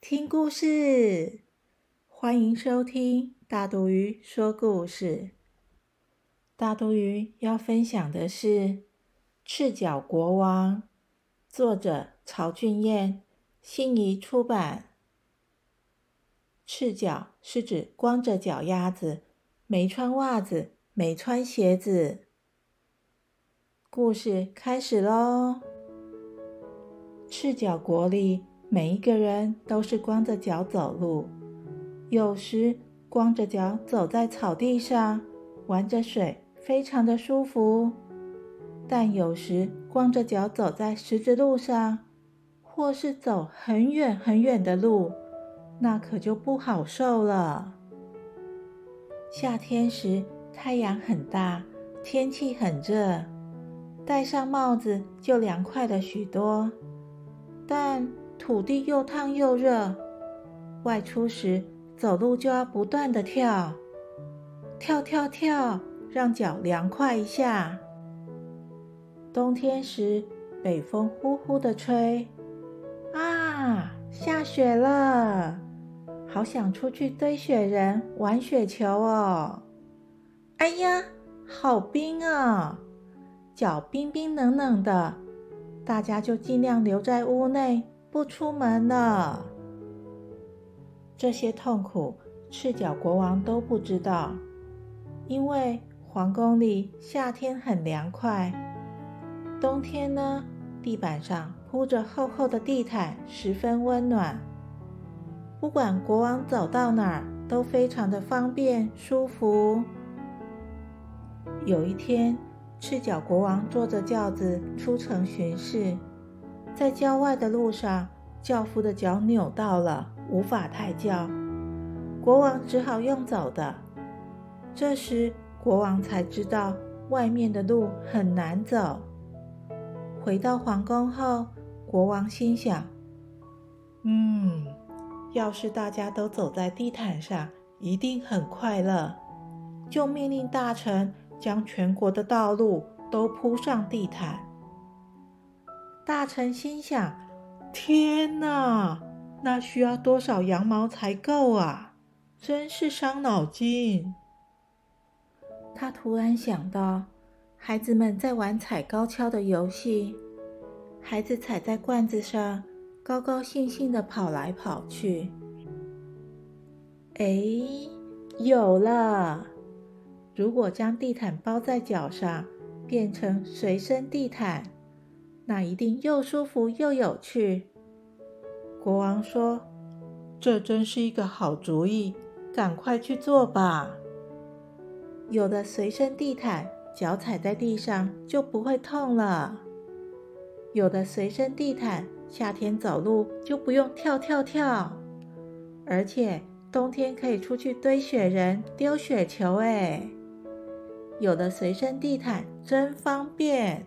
听故事！欢迎收听大肚鱼说故事。大肚鱼要分享的是《赤脚国王》，作者曹俊彦，信宜出版。赤脚是指光着脚丫子，没穿袜子，没穿鞋子。故事开始喽！赤脚国里。每一个人都是光着脚走路，有时光着脚走在草地上玩着水，非常的舒服；但有时光着脚走在石子路上，或是走很远很远的路，那可就不好受了。夏天时太阳很大，天气很热，戴上帽子就凉快了许多，但。土地又烫又热，外出时走路就要不断的跳，跳跳跳，让脚凉快一下。冬天时，北风呼呼的吹，啊，下雪了，好想出去堆雪人、玩雪球哦。哎呀，好冰啊，脚冰冰冷冷的，大家就尽量留在屋内。不出门了，这些痛苦，赤脚国王都不知道。因为皇宫里夏天很凉快，冬天呢，地板上铺着厚厚的地毯，十分温暖。不管国王走到哪儿，都非常的方便舒服。有一天，赤脚国王坐着轿子出城巡视。在郊外的路上，轿夫的脚扭到了，无法抬轿，国王只好用走的。这时，国王才知道外面的路很难走。回到皇宫后，国王心想：“嗯，要是大家都走在地毯上，一定很快乐。”就命令大臣将全国的道路都铺上地毯。大臣心想：“天哪，那需要多少羊毛才够啊？真是伤脑筋。”他突然想到，孩子们在玩踩高跷的游戏，孩子踩在罐子上，高高兴兴的跑来跑去。哎，有了！如果将地毯包在脚上，变成随身地毯。那一定又舒服又有趣。国王说：“这真是一个好主意，赶快去做吧。有的随身地毯，脚踩在地上就不会痛了。有的随身地毯，夏天走路就不用跳跳跳，而且冬天可以出去堆雪人、丢雪球。哎，有的随身地毯，真方便。”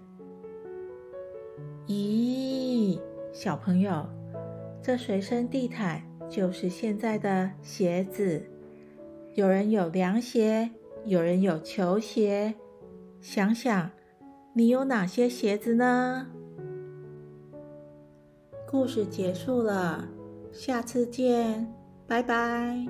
咦，小朋友，这随身地毯就是现在的鞋子。有人有凉鞋，有人有球鞋。想想，你有哪些鞋子呢？故事结束了，下次见，拜拜。